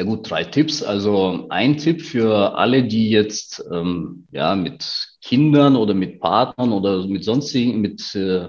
Ja gut, drei Tipps. Also ein Tipp für alle, die jetzt ähm, ja mit Kindern oder mit Partnern oder mit sonstigen, mit äh,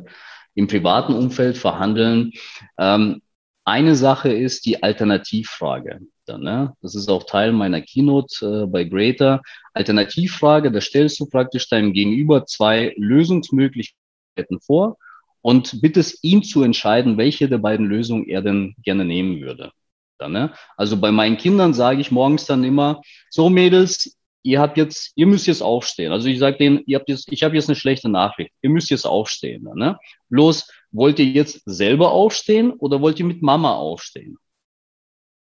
im privaten Umfeld verhandeln. Ähm, eine Sache ist die Alternativfrage. Dann, ne? Das ist auch Teil meiner Keynote äh, bei Greater. Alternativfrage, da stellst du praktisch deinem Gegenüber zwei Lösungsmöglichkeiten vor und bittest ihn zu entscheiden, welche der beiden Lösungen er denn gerne nehmen würde. Dann, ne? Also bei meinen Kindern sage ich morgens dann immer, so Mädels, ihr habt jetzt, ihr müsst jetzt aufstehen. Also ich sage denen, ihr habt jetzt, ich habe jetzt eine schlechte Nachricht. Ihr müsst jetzt aufstehen. Ne? Bloß, wollt ihr jetzt selber aufstehen oder wollt ihr mit Mama aufstehen?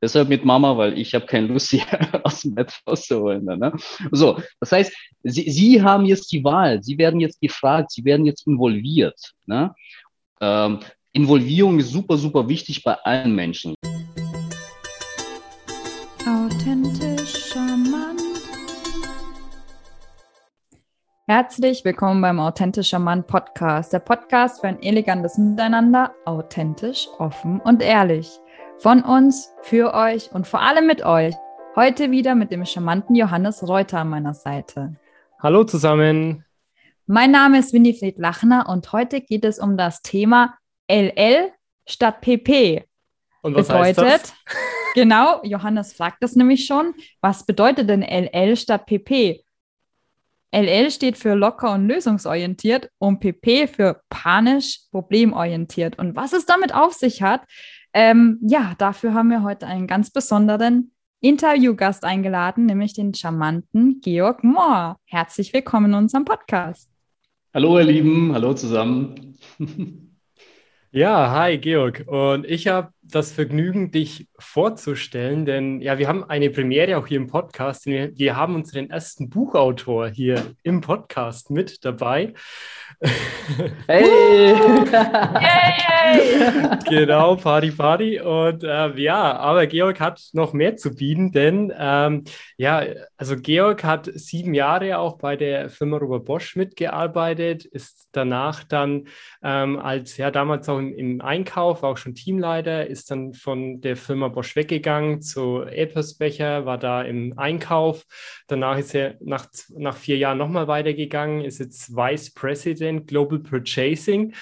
Deshalb mit Mama, weil ich habe keine Lust, hier aus dem Bett rauszuholen. Ne? So, das heißt, sie, sie haben jetzt die Wahl. Sie werden jetzt gefragt. Sie werden jetzt involviert. Ne? Ähm, Involvierung ist super, super wichtig bei allen Menschen. Herzlich willkommen beim Authentischer Mann Podcast, der Podcast für ein elegantes Miteinander, authentisch, offen und ehrlich. Von uns, für euch und vor allem mit euch. Heute wieder mit dem charmanten Johannes Reuter an meiner Seite. Hallo zusammen. Mein Name ist Winifred Lachner und heute geht es um das Thema LL statt PP. Und was bedeutet, heißt das? Genau, Johannes fragt das nämlich schon. Was bedeutet denn LL statt PP? LL steht für locker und lösungsorientiert und PP für panisch, problemorientiert. Und was es damit auf sich hat, ähm, ja, dafür haben wir heute einen ganz besonderen Interviewgast eingeladen, nämlich den charmanten Georg Mohr. Herzlich willkommen in unserem Podcast. Hallo, ihr Lieben, hallo zusammen. Ja, hi Georg. Und ich habe das Vergnügen, dich vorzustellen, denn ja, wir haben eine Premiere auch hier im Podcast. Wir, wir haben unseren ersten Buchautor hier im Podcast mit dabei. Hey! Yay! genau, Party, Party. Und äh, ja, aber Georg hat noch mehr zu bieten, denn ähm, ja, also Georg hat sieben Jahre auch bei der Firma Robert Bosch mitgearbeitet, ist danach dann ähm, als ja damals auch im, im Einkauf, auch schon Teamleiter, ist dann von der Firma Bosch weggegangen zu Eppersbecher, war da im Einkauf. Danach ist er nach, nach vier Jahren nochmal weitergegangen, ist jetzt Vice President Global Purchasing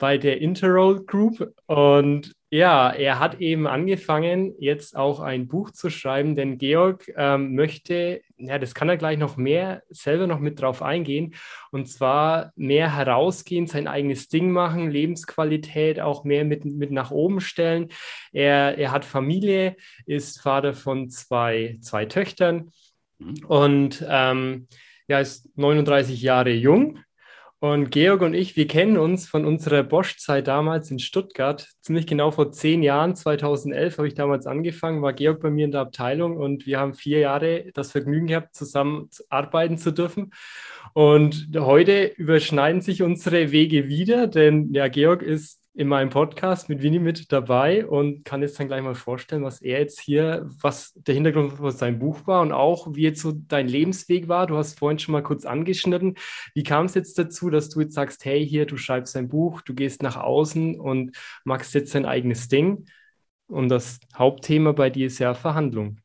bei der Interroll Group. Und ja, er hat eben angefangen, jetzt auch ein Buch zu schreiben, denn Georg ähm, möchte, ja, das kann er gleich noch mehr selber noch mit drauf eingehen, und zwar mehr herausgehen, sein eigenes Ding machen, Lebensqualität auch mehr mit, mit nach oben stellen. Er, er hat Familie, ist Vater von zwei, zwei Töchtern mhm. und ähm, ja, ist 39 Jahre jung und Georg und ich, wir kennen uns von unserer Bosch-Zeit damals in Stuttgart. Ziemlich genau vor zehn Jahren, 2011 habe ich damals angefangen, war Georg bei mir in der Abteilung und wir haben vier Jahre das Vergnügen gehabt, zusammen arbeiten zu dürfen. Und heute überschneiden sich unsere Wege wieder, denn ja, Georg ist in meinem Podcast mit Winnie mit dabei und kann jetzt dann gleich mal vorstellen, was er jetzt hier, was der Hintergrund von seinem Buch war und auch wie jetzt so dein Lebensweg war. Du hast vorhin schon mal kurz angeschnitten. Wie kam es jetzt dazu, dass du jetzt sagst, hey, hier, du schreibst ein Buch, du gehst nach außen und machst jetzt dein eigenes Ding? Und das Hauptthema bei dir ist ja Verhandlung.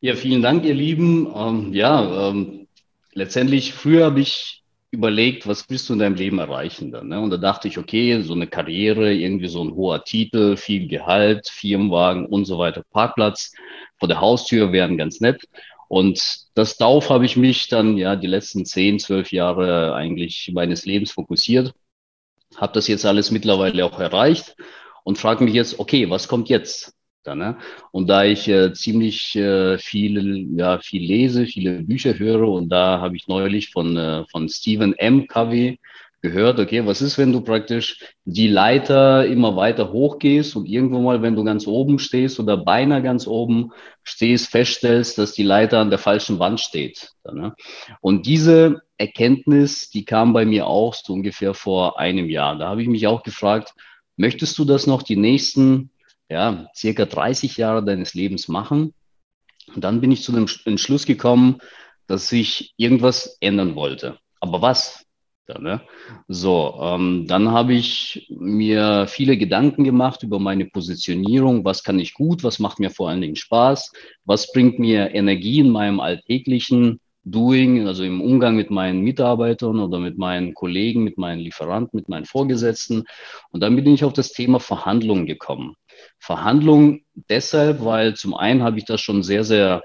Ja, vielen Dank, ihr Lieben. Ähm, ja, ähm, letztendlich früher habe ich überlegt, was willst du in deinem Leben erreichen dann? Ne? Und da dachte ich, okay, so eine Karriere, irgendwie so ein hoher Titel, viel Gehalt, Firmenwagen und so weiter, Parkplatz vor der Haustür wären ganz nett. Und das darauf habe ich mich dann ja die letzten zehn, zwölf Jahre eigentlich meines Lebens fokussiert. Habe das jetzt alles mittlerweile auch erreicht und frage mich jetzt, okay, was kommt jetzt? Da, ne? Und da ich äh, ziemlich äh, viel, ja, viel lese, viele Bücher höre und da habe ich neulich von, äh, von Stephen M. Covey gehört, okay, was ist, wenn du praktisch die Leiter immer weiter hochgehst und irgendwo mal, wenn du ganz oben stehst oder beinahe ganz oben stehst, feststellst, dass die Leiter an der falschen Wand steht. Da, ne? Und diese Erkenntnis, die kam bei mir auch so ungefähr vor einem Jahr. Da habe ich mich auch gefragt, möchtest du das noch die nächsten ja, circa 30 Jahre deines Lebens machen. Und dann bin ich zu dem Entschluss gekommen, dass ich irgendwas ändern wollte. Aber was? Ne? So, ähm, dann habe ich mir viele Gedanken gemacht über meine Positionierung. Was kann ich gut? Was macht mir vor allen Dingen Spaß? Was bringt mir Energie in meinem alltäglichen Doing, also im Umgang mit meinen Mitarbeitern oder mit meinen Kollegen, mit meinen Lieferanten, mit meinen Vorgesetzten? Und dann bin ich auf das Thema Verhandlungen gekommen. Verhandlungen deshalb, weil zum einen habe ich das schon sehr, sehr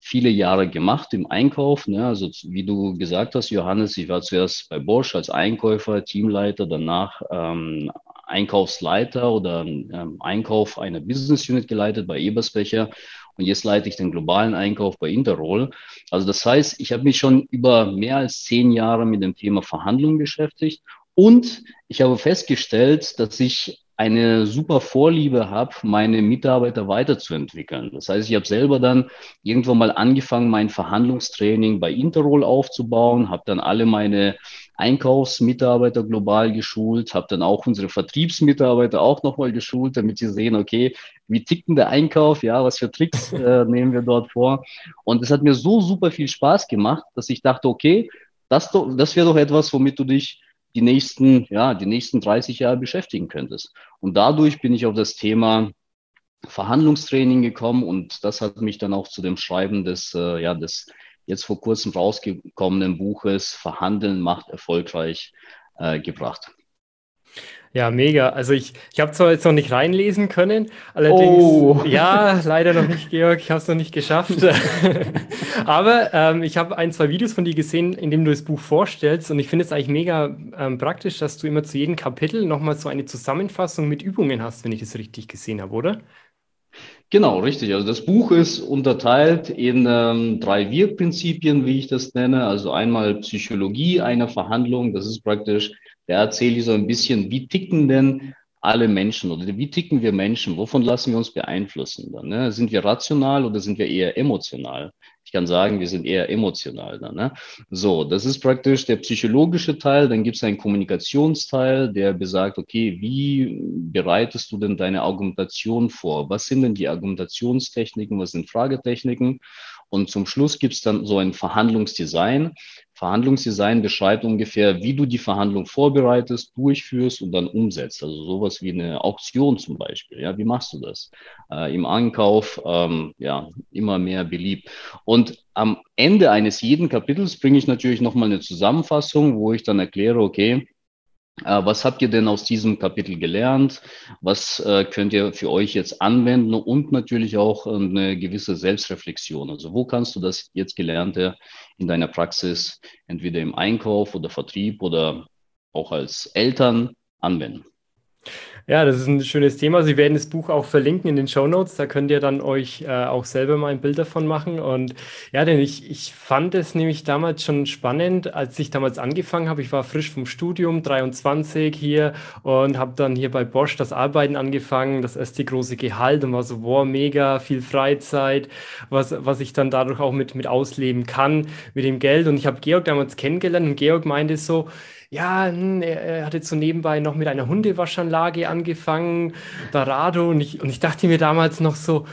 viele Jahre gemacht im Einkauf. Ne? Also wie du gesagt hast, Johannes, ich war zuerst bei Bosch als Einkäufer, Teamleiter, danach ähm, Einkaufsleiter oder ähm, Einkauf einer Business Unit geleitet bei Ebersbecher und jetzt leite ich den globalen Einkauf bei Interroll. Also das heißt, ich habe mich schon über mehr als zehn Jahre mit dem Thema Verhandlungen beschäftigt und ich habe festgestellt, dass ich eine super Vorliebe habe, meine Mitarbeiter weiterzuentwickeln. Das heißt, ich habe selber dann irgendwann mal angefangen, mein Verhandlungstraining bei Interroll aufzubauen, habe dann alle meine Einkaufsmitarbeiter global geschult, habe dann auch unsere Vertriebsmitarbeiter auch nochmal geschult, damit sie sehen, okay, wie tickt denn der Einkauf, ja, was für Tricks äh, nehmen wir dort vor. Und es hat mir so super viel Spaß gemacht, dass ich dachte, okay, das, das wäre doch etwas, womit du dich die nächsten, ja, die nächsten 30 Jahre beschäftigen könntest. Und dadurch bin ich auf das Thema Verhandlungstraining gekommen und das hat mich dann auch zu dem Schreiben des, äh, ja, des jetzt vor kurzem rausgekommenen Buches Verhandeln macht erfolgreich äh, gebracht. Ja, mega. Also ich, ich habe zwar jetzt noch nicht reinlesen können, allerdings, oh. ja, leider noch nicht, Georg, ich habe es noch nicht geschafft. Aber ähm, ich habe ein, zwei Videos von dir gesehen, in dem du das Buch vorstellst und ich finde es eigentlich mega ähm, praktisch, dass du immer zu jedem Kapitel nochmal so eine Zusammenfassung mit Übungen hast, wenn ich das richtig gesehen habe, oder? Genau, richtig. Also das Buch ist unterteilt in ähm, drei Wirkprinzipien, wie ich das nenne. Also einmal Psychologie einer Verhandlung, das ist praktisch da erzähle ich so ein bisschen, wie ticken denn alle Menschen oder wie ticken wir Menschen? Wovon lassen wir uns beeinflussen? Dann, ne? Sind wir rational oder sind wir eher emotional? Kann sagen, wir sind eher emotional dann. Ne? So, das ist praktisch der psychologische Teil. Dann gibt es einen Kommunikationsteil, der besagt, okay, wie bereitest du denn deine Argumentation vor? Was sind denn die Argumentationstechniken? Was sind Fragetechniken? Und zum Schluss gibt es dann so ein Verhandlungsdesign. Verhandlungsdesign beschreibt ungefähr, wie du die Verhandlung vorbereitest, durchführst und dann umsetzt. Also sowas wie eine Auktion zum Beispiel. Ja, wie machst du das? Äh, Im Ankauf, ähm, ja, immer mehr beliebt. Und am Ende eines jeden Kapitels bringe ich natürlich nochmal eine Zusammenfassung, wo ich dann erkläre, okay, was habt ihr denn aus diesem Kapitel gelernt? Was äh, könnt ihr für euch jetzt anwenden? Und natürlich auch eine gewisse Selbstreflexion. Also wo kannst du das jetzt Gelernte in deiner Praxis, entweder im Einkauf oder Vertrieb oder auch als Eltern anwenden? Ja, das ist ein schönes Thema. Sie werden das Buch auch verlinken in den Show Notes. Da könnt ihr dann euch äh, auch selber mal ein Bild davon machen. Und ja, denn ich, ich fand es nämlich damals schon spannend, als ich damals angefangen habe. Ich war frisch vom Studium, 23 hier und habe dann hier bei Bosch das Arbeiten angefangen, das erste große Gehalt und war so, wow, mega viel Freizeit, was, was ich dann dadurch auch mit, mit ausleben kann, mit dem Geld. Und ich habe Georg damals kennengelernt und Georg meinte so, ja, hm, er, er hat jetzt so nebenbei noch mit einer Hundewaschanlage angefangen, Dorado. Und ich, und ich dachte mir damals noch so,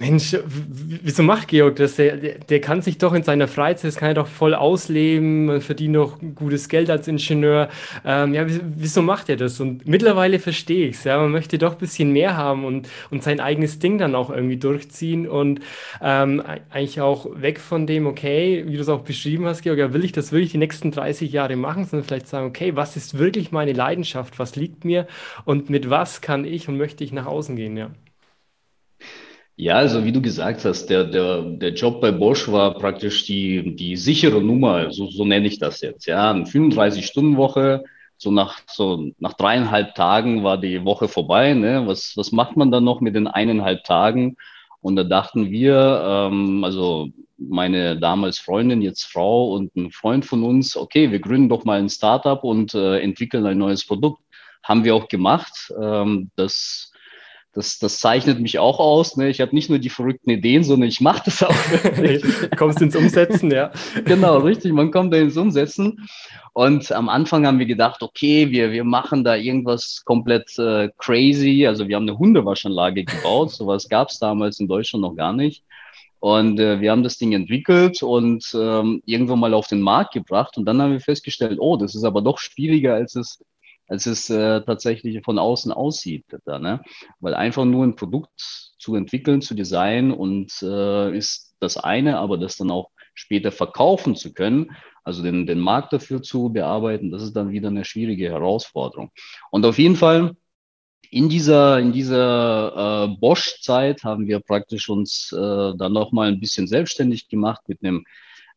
Mensch, wieso macht Georg das? Der, der, kann sich doch in seiner Freizeit, das kann er doch voll ausleben, verdient noch gutes Geld als Ingenieur. Ähm, ja, wieso macht er das? Und mittlerweile verstehe ich es. Ja, man möchte doch ein bisschen mehr haben und, und sein eigenes Ding dann auch irgendwie durchziehen und ähm, eigentlich auch weg von dem, okay, wie du es auch beschrieben hast, Georg, ja, will ich das wirklich die nächsten 30 Jahre machen, sondern vielleicht sagen, okay, was ist wirklich meine Leidenschaft? Was liegt mir? Und mit was kann ich und möchte ich nach außen gehen? Ja. Ja, also wie du gesagt hast, der, der, der Job bei Bosch war praktisch die, die sichere Nummer, so, so nenne ich das jetzt. Ja, eine 35-Stunden-Woche, so nach, so nach dreieinhalb Tagen war die Woche vorbei. Ne? Was, was macht man dann noch mit den eineinhalb Tagen? Und da dachten wir, ähm, also meine damals Freundin, jetzt Frau und ein Freund von uns, okay, wir gründen doch mal ein Startup und äh, entwickeln ein neues Produkt. Haben wir auch gemacht. Ähm, das das, das zeichnet mich auch aus. Ne? Ich habe nicht nur die verrückten Ideen, sondern ich mache das auch. du kommst ins Umsetzen, ja. genau, richtig. Man kommt da ins Umsetzen. Und am Anfang haben wir gedacht, okay, wir, wir machen da irgendwas komplett äh, crazy. Also wir haben eine Hundewaschanlage gebaut. Sowas gab es damals in Deutschland noch gar nicht. Und äh, wir haben das Ding entwickelt und ähm, irgendwann mal auf den Markt gebracht. Und dann haben wir festgestellt, oh, das ist aber doch schwieriger, als es, als es äh, tatsächlich von außen aussieht. Da, ne? Weil einfach nur ein Produkt zu entwickeln, zu designen und äh, ist das eine, aber das dann auch später verkaufen zu können, also den, den Markt dafür zu bearbeiten, das ist dann wieder eine schwierige Herausforderung. Und auf jeden Fall in dieser, in dieser äh, Bosch-Zeit haben wir praktisch uns äh, dann nochmal ein bisschen selbstständig gemacht mit einem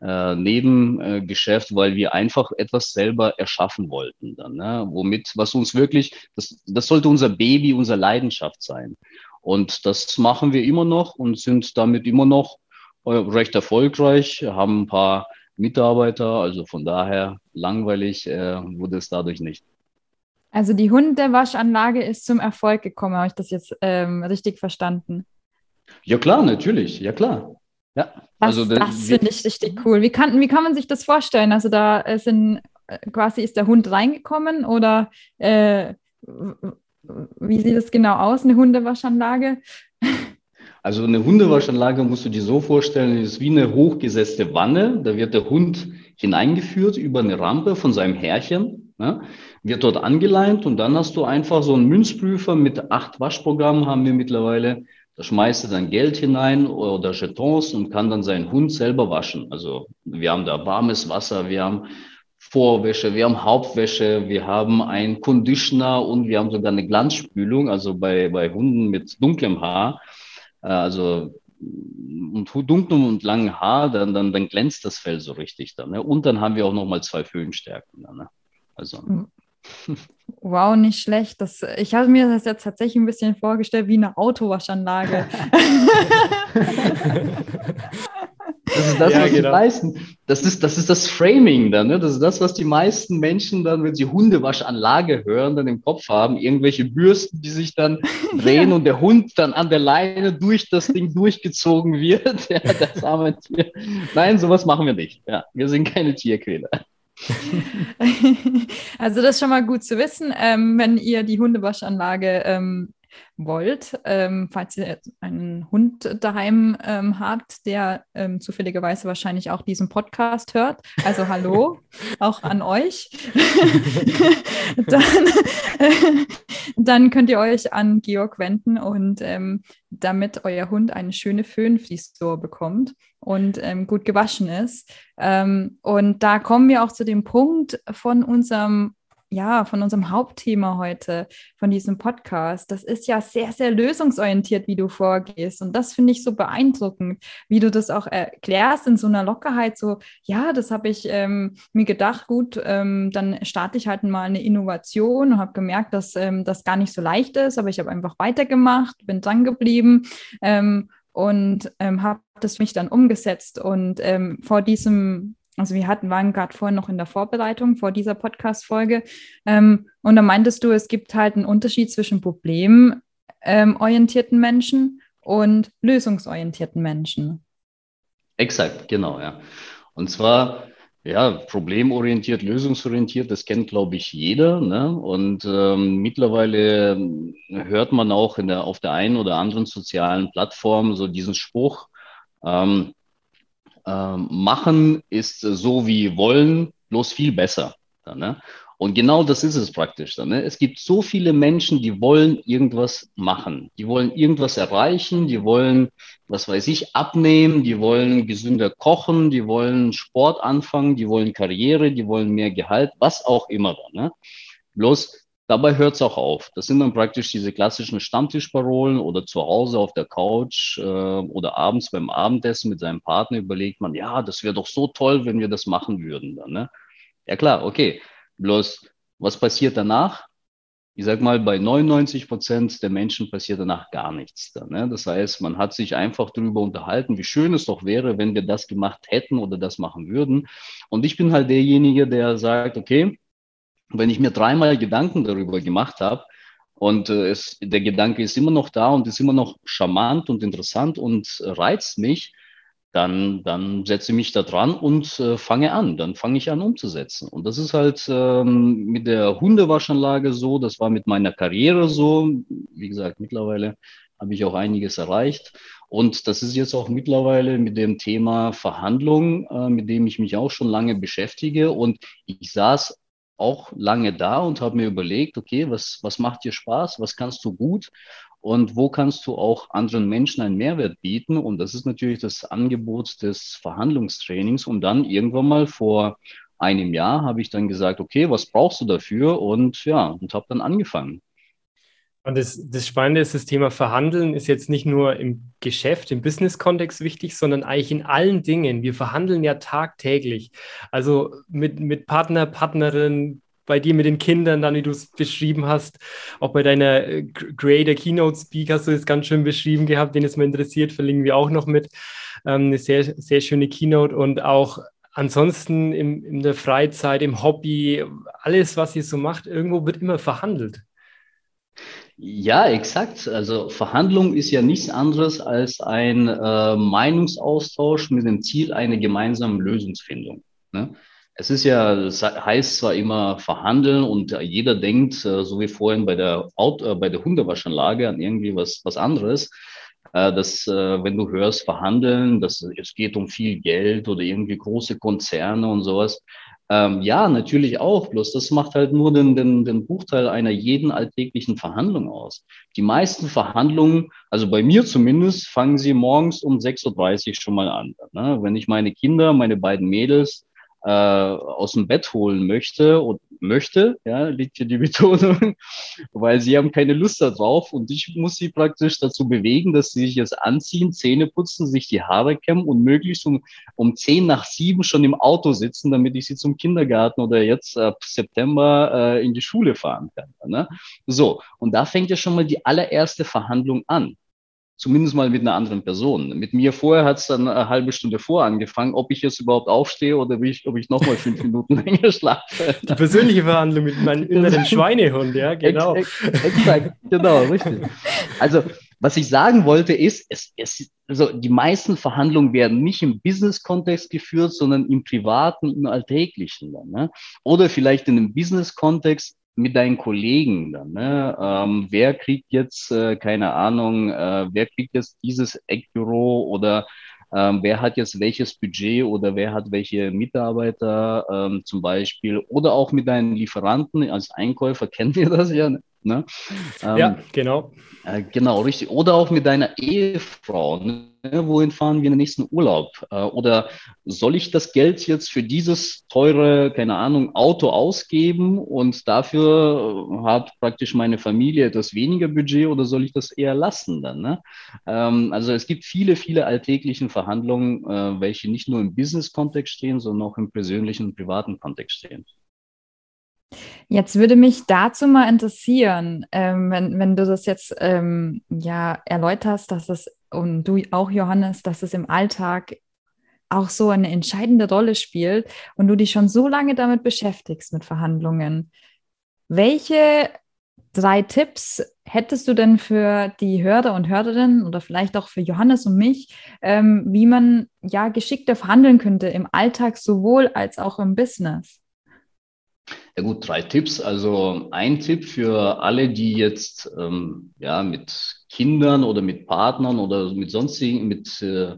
äh, Nebengeschäft, weil wir einfach etwas selber erschaffen wollten. Dann, ne? Womit, was uns wirklich, das, das sollte unser Baby, unsere Leidenschaft sein. Und das machen wir immer noch und sind damit immer noch äh, recht erfolgreich, haben ein paar Mitarbeiter, also von daher langweilig äh, wurde es dadurch nicht. Also die Hundewaschanlage ist zum Erfolg gekommen, habe ich das jetzt ähm, richtig verstanden? Ja klar, natürlich, ja klar. Ja, das, also das finde ich richtig cool. Wie kann, wie kann man sich das vorstellen? Also da sind äh, quasi ist der Hund reingekommen oder äh, wie sieht es genau aus, eine Hundewaschanlage? Also eine Hundewaschanlage musst du dir so vorstellen, ist wie eine hochgesetzte Wanne. Da wird der Hund hineingeführt über eine Rampe von seinem Herrchen, ne? wird dort angeleint und dann hast du einfach so einen Münzprüfer mit acht Waschprogrammen haben wir mittlerweile. Schmeißt er dann Geld hinein oder Jetons und kann dann seinen Hund selber waschen. Also wir haben da warmes Wasser, wir haben Vorwäsche, wir haben Hauptwäsche, wir haben einen Conditioner und wir haben sogar eine Glanzspülung, also bei, bei Hunden mit dunklem Haar. Äh, also und dunklem und langem Haar, dann, dann, dann glänzt das Fell so richtig dann. Ne? Und dann haben wir auch nochmal zwei Föhnstärken. Ne? Also. Hm. Wow, nicht schlecht. Das, ich habe mir das jetzt tatsächlich ein bisschen vorgestellt wie eine Autowaschanlage. Das ist das, ja, was genau. die meisten, das ist, das ist das Framing dann, ne? Das ist das, was die meisten Menschen dann, wenn sie Hundewaschanlage hören, dann im Kopf haben. Irgendwelche Bürsten, die sich dann drehen ja. und der Hund dann an der Leine durch das Ding durchgezogen wird. Ja, das arme Tier. Nein, sowas machen wir nicht. Ja, wir sind keine Tierquäler. Also das ist schon mal gut zu wissen, ähm, wenn ihr die Hundewaschanlage ähm, wollt, ähm, falls ihr einen Hund daheim ähm, habt, der ähm, zufälligerweise wahrscheinlich auch diesen Podcast hört. Also hallo, auch an euch. dann, äh, dann, könnt ihr euch an Georg wenden und ähm, damit euer Hund eine schöne Föhnfrisur bekommt und ähm, gut gewaschen ist. Ähm, und da kommen wir auch zu dem Punkt von unserem ja, von unserem Hauptthema heute, von diesem Podcast. Das ist ja sehr, sehr lösungsorientiert, wie du vorgehst. Und das finde ich so beeindruckend, wie du das auch erklärst in so einer Lockerheit. So, ja, das habe ich ähm, mir gedacht, gut, ähm, dann starte ich halt mal eine Innovation und habe gemerkt, dass ähm, das gar nicht so leicht ist, aber ich habe einfach weitergemacht, bin dran geblieben ähm, und ähm, habe das mich dann umgesetzt. Und ähm, vor diesem also wir hatten, waren gerade vorhin noch in der Vorbereitung vor dieser Podcast-Folge. Ähm, und da meintest du, es gibt halt einen Unterschied zwischen problemorientierten Menschen und lösungsorientierten Menschen. Exakt, genau, ja. Und zwar, ja, problemorientiert, lösungsorientiert, das kennt, glaube ich, jeder. Ne? Und ähm, mittlerweile hört man auch in der, auf der einen oder anderen sozialen Plattform so diesen Spruch, ähm, ähm, machen ist so wie wollen, bloß viel besser. Ne? Und genau das ist es praktisch. Dann, ne? Es gibt so viele Menschen, die wollen irgendwas machen. Die wollen irgendwas erreichen, die wollen, was weiß ich, abnehmen, die wollen gesünder kochen, die wollen Sport anfangen, die wollen Karriere, die wollen mehr Gehalt, was auch immer. Dann, ne? Bloß Dabei hört es auch auf. Das sind dann praktisch diese klassischen Stammtischparolen oder zu Hause auf der Couch äh, oder abends beim Abendessen mit seinem Partner überlegt man, ja, das wäre doch so toll, wenn wir das machen würden. Dann, ne? Ja klar, okay. Bloß, was passiert danach? Ich sag mal, bei 99 Prozent der Menschen passiert danach gar nichts. Dann, ne? Das heißt, man hat sich einfach darüber unterhalten, wie schön es doch wäre, wenn wir das gemacht hätten oder das machen würden. Und ich bin halt derjenige, der sagt, okay, wenn ich mir dreimal Gedanken darüber gemacht habe und äh, es, der Gedanke ist immer noch da und ist immer noch charmant und interessant und reizt mich, dann, dann setze ich mich da dran und äh, fange an. Dann fange ich an umzusetzen. Und das ist halt ähm, mit der Hundewaschanlage so, das war mit meiner Karriere so. Wie gesagt, mittlerweile habe ich auch einiges erreicht. Und das ist jetzt auch mittlerweile mit dem Thema Verhandlung, äh, mit dem ich mich auch schon lange beschäftige. Und ich saß auch lange da und habe mir überlegt, okay, was, was macht dir Spaß, was kannst du gut und wo kannst du auch anderen Menschen einen Mehrwert bieten. Und das ist natürlich das Angebot des Verhandlungstrainings. Und dann irgendwann mal vor einem Jahr habe ich dann gesagt, okay, was brauchst du dafür? Und ja, und habe dann angefangen. Und das, das Spannende ist, das Thema Verhandeln ist jetzt nicht nur im Geschäft, im Business-Kontext wichtig, sondern eigentlich in allen Dingen. Wir verhandeln ja tagtäglich. Also mit, mit Partner, Partnerin, bei dir mit den Kindern, dann wie du es beschrieben hast, auch bei deiner äh, Creator Keynote Speak hast du es ganz schön beschrieben gehabt, den es mal interessiert, verlinken wir auch noch mit. Ähm, eine sehr, sehr schöne Keynote und auch ansonsten im, in der Freizeit, im Hobby, alles, was ihr so macht, irgendwo wird immer verhandelt. Ja, exakt. Also Verhandlung ist ja nichts anderes als ein äh, Meinungsaustausch mit dem Ziel einer gemeinsamen Lösungsfindung. Ne? Es ist ja, es heißt zwar immer verhandeln und jeder denkt, äh, so wie vorhin bei der, Auto, äh, bei der Hundewaschanlage, an irgendwie was, was anderes, äh, dass, wenn du hörst verhandeln, dass es geht um viel Geld oder irgendwie große Konzerne und sowas. Ähm, ja, natürlich auch. Bloß das macht halt nur den, den, den Bruchteil einer jeden alltäglichen Verhandlung aus. Die meisten Verhandlungen, also bei mir zumindest, fangen sie morgens um 6.30 Uhr schon mal an. Ne? Wenn ich meine Kinder, meine beiden Mädels äh, aus dem Bett holen möchte und möchte, ja, liegt hier die Betonung, weil sie haben keine Lust darauf und ich muss sie praktisch dazu bewegen, dass sie sich jetzt anziehen, Zähne putzen, sich die Haare kämmen und möglichst um, um zehn nach sieben schon im Auto sitzen, damit ich sie zum Kindergarten oder jetzt ab September äh, in die Schule fahren kann. Ne? So, und da fängt ja schon mal die allererste Verhandlung an zumindest mal mit einer anderen Person. Mit mir vorher hat es dann eine halbe Stunde vor angefangen, ob ich jetzt überhaupt aufstehe oder ich, ob ich nochmal fünf Minuten länger schlafe. Die persönliche Verhandlung mit meinem inneren Schweinehund, ja, genau. Ex, ex, exakt, genau, richtig. Also, was ich sagen wollte, ist, es, es, also die meisten Verhandlungen werden nicht im Business-Kontext geführt, sondern im privaten, im alltäglichen. Dann, ne? Oder vielleicht in einem Business-Kontext mit deinen Kollegen dann, ne? Ähm, wer kriegt jetzt, äh, keine Ahnung, äh, wer kriegt jetzt dieses Eckbüro oder ähm, wer hat jetzt welches Budget oder wer hat welche Mitarbeiter ähm, zum Beispiel oder auch mit deinen Lieferanten als Einkäufer kennen wir das ja. Ne? Ähm, ja, genau. Äh, genau, richtig. Oder auch mit deiner Ehefrau. Ne? Wohin fahren wir in den nächsten Urlaub? Äh, oder soll ich das Geld jetzt für dieses teure, keine Ahnung, Auto ausgeben und dafür hat praktisch meine Familie etwas weniger Budget oder soll ich das eher lassen dann? Ne? Ähm, also es gibt viele, viele alltäglichen Verhandlungen, äh, welche nicht nur im Business-Kontext stehen, sondern auch im persönlichen und privaten Kontext stehen. Jetzt würde mich dazu mal interessieren, ähm, wenn, wenn du das jetzt ähm, ja erläuterst, dass es und du auch, Johannes, dass es im Alltag auch so eine entscheidende Rolle spielt und du dich schon so lange damit beschäftigst mit Verhandlungen. Welche drei Tipps hättest du denn für die Hörer und Hörerinnen oder vielleicht auch für Johannes und mich, ähm, wie man ja geschickter verhandeln könnte im Alltag sowohl als auch im Business? Ja gut, drei Tipps. Also ein Tipp für alle, die jetzt ähm, ja mit Kindern oder mit Partnern oder mit sonstigen, mit äh,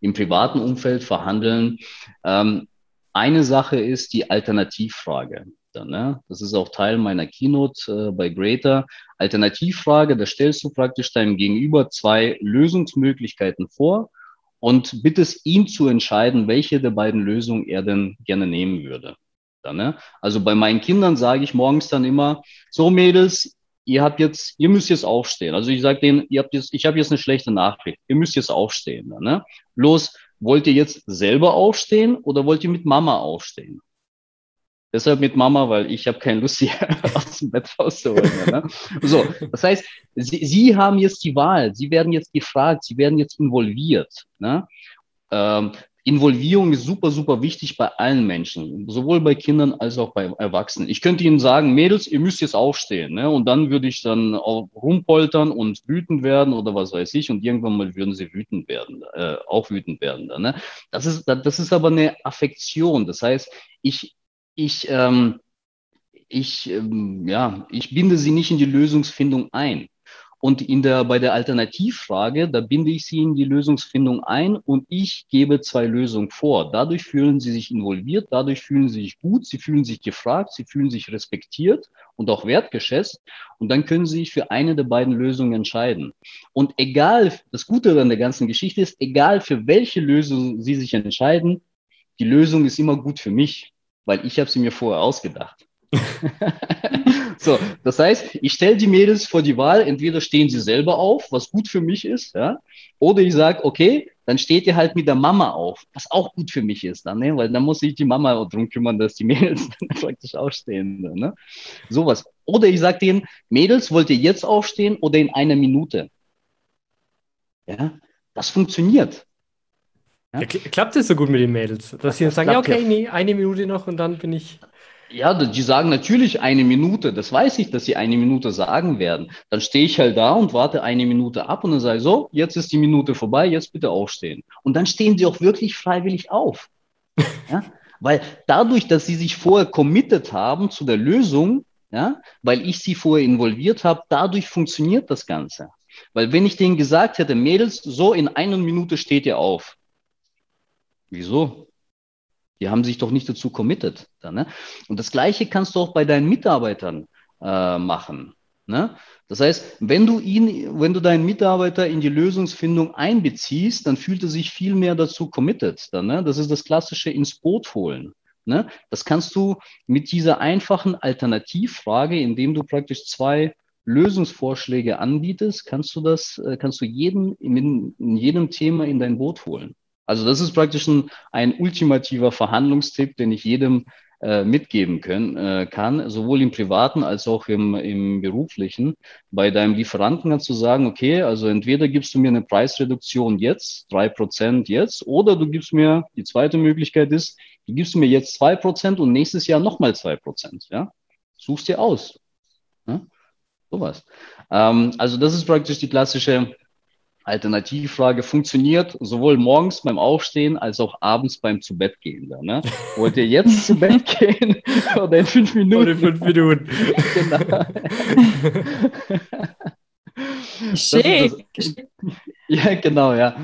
im privaten Umfeld verhandeln. Ähm, eine Sache ist die Alternativfrage. Dann, ne? Das ist auch Teil meiner Keynote äh, bei Greater. Alternativfrage, da stellst du praktisch deinem Gegenüber zwei Lösungsmöglichkeiten vor und bittest ihn zu entscheiden, welche der beiden Lösungen er denn gerne nehmen würde. Dann, ne? Also bei meinen Kindern sage ich morgens dann immer, so Mädels, ihr habt jetzt, ihr müsst jetzt aufstehen. Also ich sage denen, ihr habt jetzt, ich habe jetzt eine schlechte Nachricht, ihr müsst jetzt aufstehen. Ne? Bloß, wollt ihr jetzt selber aufstehen oder wollt ihr mit Mama aufstehen? Deshalb mit Mama, weil ich habe keine Lust, hier aus dem Bett rauszuholen. Ne? So, das heißt, sie, sie haben jetzt die Wahl, sie werden jetzt gefragt, sie werden jetzt involviert. Ne? Ähm, Involvierung ist super, super wichtig bei allen Menschen, sowohl bei Kindern als auch bei Erwachsenen. Ich könnte Ihnen sagen, Mädels, ihr müsst jetzt aufstehen, ne? Und dann würde ich dann auch rumpoltern und wütend werden oder was weiß ich, und irgendwann mal würden sie wütend werden, äh, auch wütend werden. Dann, ne? Das ist, das ist aber eine Affektion. Das heißt, ich, ich, ähm, ich, ähm, ja, ich binde sie nicht in die Lösungsfindung ein. Und in der, bei der Alternativfrage, da binde ich Sie in die Lösungsfindung ein und ich gebe zwei Lösungen vor. Dadurch fühlen Sie sich involviert, dadurch fühlen Sie sich gut, Sie fühlen sich gefragt, Sie fühlen sich respektiert und auch wertgeschätzt. Und dann können Sie sich für eine der beiden Lösungen entscheiden. Und egal, das Gute an der ganzen Geschichte ist, egal für welche Lösung Sie sich entscheiden, die Lösung ist immer gut für mich, weil ich habe sie mir vorher ausgedacht. so, das heißt, ich stelle die Mädels vor die Wahl, entweder stehen sie selber auf, was gut für mich ist, ja, oder ich sage, okay, dann steht ihr halt mit der Mama auf, was auch gut für mich ist, dann, ne? weil dann muss sich die Mama darum kümmern, dass die Mädels dann praktisch aufstehen. Ne? Sowas. Oder ich sage denen, Mädels, wollt ihr jetzt aufstehen oder in einer Minute? Ja, das funktioniert. Ja? Klappt es so gut mit den Mädels, dass sie dann sagen, ja, okay, nee, eine Minute noch und dann bin ich. Ja, die sagen natürlich eine Minute. Das weiß ich, dass sie eine Minute sagen werden. Dann stehe ich halt da und warte eine Minute ab und dann sage ich so, jetzt ist die Minute vorbei, jetzt bitte aufstehen. Und dann stehen sie auch wirklich freiwillig auf. Ja? Weil dadurch, dass sie sich vorher committed haben zu der Lösung, ja, weil ich sie vorher involviert habe, dadurch funktioniert das Ganze. Weil wenn ich denen gesagt hätte, Mädels, so in einer Minute steht ihr auf. Wieso? Die haben sich doch nicht dazu committed. Dann, ne? Und das Gleiche kannst du auch bei deinen Mitarbeitern äh, machen. Ne? Das heißt, wenn du ihn, wenn du deinen Mitarbeiter in die Lösungsfindung einbeziehst, dann fühlt er sich viel mehr dazu committed. Dann, ne? Das ist das klassische ins Boot holen. Ne? Das kannst du mit dieser einfachen Alternativfrage, indem du praktisch zwei Lösungsvorschläge anbietest, kannst du das, äh, kannst du jeden in, in jedem Thema in dein Boot holen. Also das ist praktisch ein, ein ultimativer Verhandlungstipp, den ich jedem äh, mitgeben können, äh, kann, sowohl im privaten als auch im, im beruflichen. Bei deinem Lieferanten du sagen, okay, also entweder gibst du mir eine Preisreduktion jetzt, drei Prozent jetzt, oder du gibst mir, die zweite Möglichkeit ist, du gibst mir jetzt zwei Prozent und nächstes Jahr nochmal zwei Prozent. Ja? Suchst dir aus. Ja? Sowas. Ähm, also das ist praktisch die klassische Alternativfrage funktioniert sowohl morgens beim Aufstehen als auch abends beim zu Bett gehen. Ne? Wollt ihr jetzt zu Bett gehen oder in fünf Minuten? Oder in fünf Minuten. genau. Schick. Ja, genau, ja.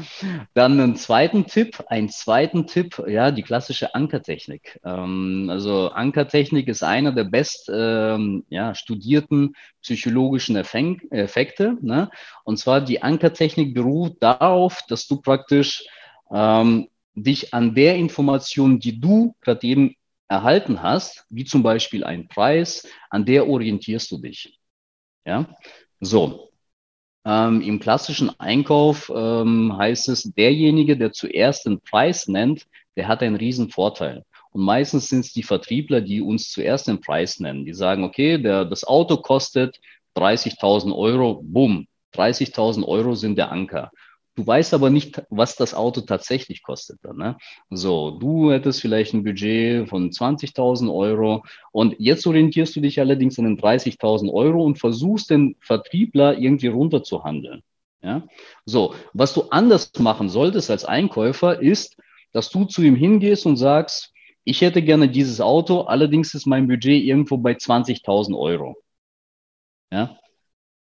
Dann einen zweiten Tipp, einen zweiten Tipp, ja, die klassische Ankertechnik. Ähm, also Ankertechnik ist einer der best ähm, ja, studierten psychologischen Effekte. Ne? Und zwar die Ankertechnik beruht darauf, dass du praktisch ähm, dich an der Information, die du gerade eben erhalten hast, wie zum Beispiel ein Preis, an der orientierst du dich. Ja, so. Ähm, Im klassischen Einkauf ähm, heißt es, derjenige, der zuerst den Preis nennt, der hat einen riesen Vorteil. Und meistens sind es die Vertriebler, die uns zuerst den Preis nennen. Die sagen, okay, der, das Auto kostet 30.000 Euro, bumm, 30.000 Euro sind der Anker. Du weißt aber nicht, was das Auto tatsächlich kostet. Dann, ne? So, du hättest vielleicht ein Budget von 20.000 Euro und jetzt orientierst du dich allerdings an den 30.000 Euro und versuchst den Vertriebler irgendwie runterzuhandeln. Ja? So, was du anders machen solltest als Einkäufer ist, dass du zu ihm hingehst und sagst, ich hätte gerne dieses Auto, allerdings ist mein Budget irgendwo bei 20.000 Euro. Ja,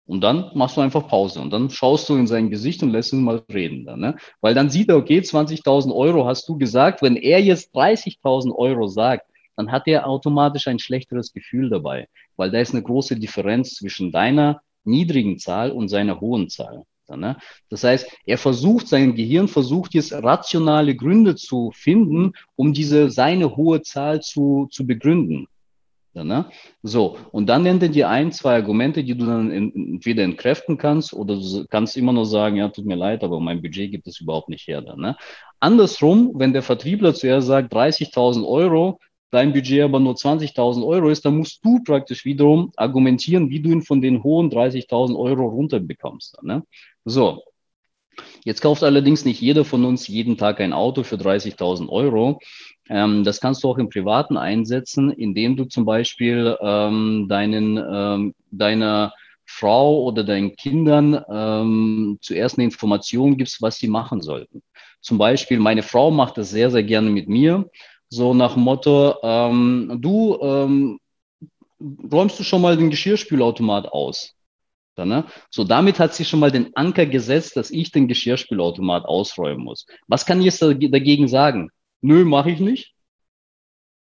und dann machst du einfach Pause und dann schaust du in sein Gesicht und lässt ihn mal reden. Dann, ne? Weil dann sieht er, okay, 20.000 Euro hast du gesagt. Wenn er jetzt 30.000 Euro sagt, dann hat er automatisch ein schlechteres Gefühl dabei, weil da ist eine große Differenz zwischen deiner niedrigen Zahl und seiner hohen Zahl. Dann, ne? Das heißt, er versucht, sein Gehirn versucht jetzt rationale Gründe zu finden, um diese seine hohe Zahl zu, zu begründen. Ne? So, und dann nennt er dir ein, zwei Argumente, die du dann entweder entkräften kannst oder du kannst immer nur sagen, ja, tut mir leid, aber mein Budget gibt es überhaupt nicht her. Dann, ne? Andersrum, wenn der Vertriebler zuerst sagt 30.000 Euro, dein Budget aber nur 20.000 Euro ist, dann musst du praktisch wiederum argumentieren, wie du ihn von den hohen 30.000 Euro runterbekommst. Dann, ne? So, Jetzt kauft allerdings nicht jeder von uns jeden Tag ein Auto für 30.000 Euro. Ähm, das kannst du auch im Privaten einsetzen, indem du zum Beispiel ähm, deinen, ähm, deiner Frau oder deinen Kindern ähm, zuerst eine Information gibst, was sie machen sollten. Zum Beispiel, meine Frau macht das sehr, sehr gerne mit mir. So nach Motto, ähm, du ähm, räumst du schon mal den Geschirrspülautomat aus? Dann, ne? So, damit hat sie schon mal den Anker gesetzt, dass ich den Geschirrspülautomat ausräumen muss. Was kann ich jetzt dagegen sagen? Nö, mache ich nicht.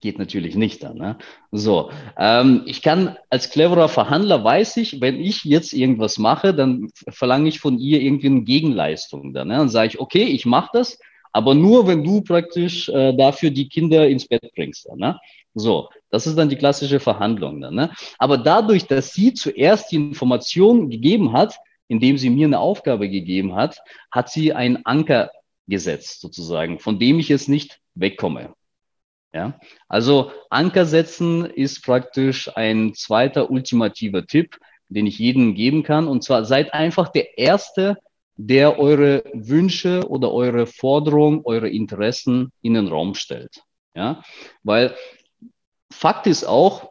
Geht natürlich nicht dann. Ne? So, ähm, ich kann als cleverer Verhandler weiß ich, wenn ich jetzt irgendwas mache, dann verlange ich von ihr irgendwie eine Gegenleistung. Dann, ne? dann sage ich, okay, ich mache das, aber nur wenn du praktisch äh, dafür die Kinder ins Bett bringst. Dann, ne? So, das ist dann die klassische Verhandlung. Dann, ne? Aber dadurch, dass sie zuerst die Information gegeben hat, indem sie mir eine Aufgabe gegeben hat, hat sie einen Anker gesetzt sozusagen, von dem ich jetzt nicht wegkomme. Ja, also Anker setzen ist praktisch ein zweiter ultimativer Tipp, den ich jedem geben kann. Und zwar seid einfach der Erste, der eure Wünsche oder eure Forderungen, eure Interessen in den Raum stellt. Ja, weil Fakt ist auch,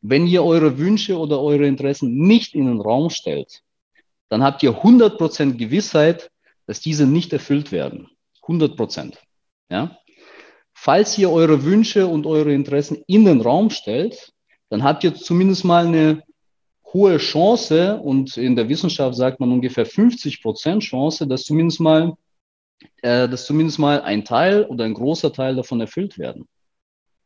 wenn ihr eure Wünsche oder eure Interessen nicht in den Raum stellt, dann habt ihr 100% Gewissheit, dass diese nicht erfüllt werden. 100%. Ja? Falls ihr eure Wünsche und eure Interessen in den Raum stellt, dann habt ihr zumindest mal eine hohe Chance und in der Wissenschaft sagt man ungefähr 50 Prozent Chance, dass zumindest mal, äh, dass zumindest mal ein Teil oder ein großer Teil davon erfüllt werden.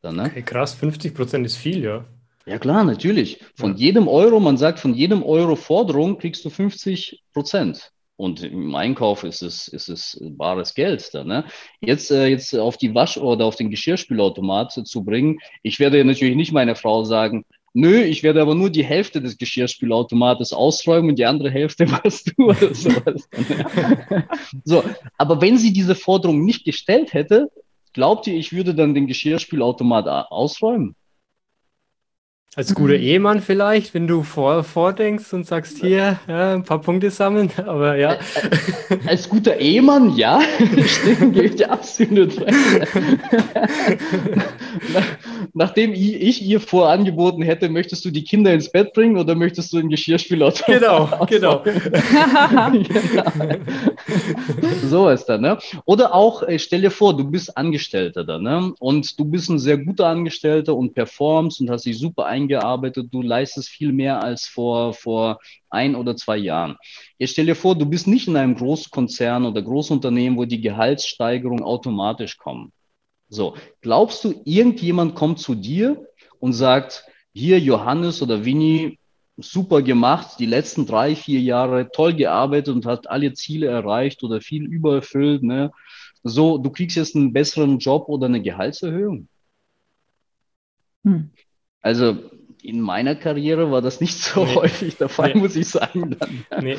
Dann, ne? Okay, krass, 50 Prozent ist viel, ja. Ja klar, natürlich. Von ja. jedem Euro, man sagt, von jedem Euro Forderung kriegst du 50 Prozent. Und im Einkauf ist es, ist es bares Geld. Dann, ne? jetzt, äh, jetzt auf die Wasch- oder auf den Geschirrspülautomat zu bringen. Ich werde natürlich nicht meiner Frau sagen, nö, ich werde aber nur die Hälfte des Geschirrspülautomates ausräumen und die andere Hälfte machst du oder sowas. Ne? so, aber wenn sie diese Forderung nicht gestellt hätte, glaubt ihr, ich würde dann den Geschirrspülautomat ausräumen? Als guter mhm. Ehemann vielleicht, wenn du vor, vordenkst und sagst, hier, ja, ein paar Punkte sammeln, aber ja. Als guter Ehemann, ja, stimmt, gebe ich dir absolut recht. Nachdem ich ihr vorangeboten hätte, möchtest du die Kinder ins Bett bringen oder möchtest du ein Geschirrspülauto? Genau, genau. genau. so ist das, ne? Oder auch, äh, stell dir vor, du bist Angestellter da, ne? Und du bist ein sehr guter Angestellter und performst und hast dich super eingearbeitet, du leistest viel mehr als vor, vor ein oder zwei Jahren. Jetzt stell dir vor, du bist nicht in einem Großkonzern oder Großunternehmen, wo die Gehaltssteigerungen automatisch kommen. So, glaubst du, irgendjemand kommt zu dir und sagt, hier Johannes oder Winnie, super gemacht, die letzten drei, vier Jahre toll gearbeitet und hat alle Ziele erreicht oder viel übererfüllt. Ne? So, du kriegst jetzt einen besseren Job oder eine Gehaltserhöhung. Hm. Also in meiner Karriere war das nicht so nee. häufig der Fall, nee. muss ich sagen. Nee.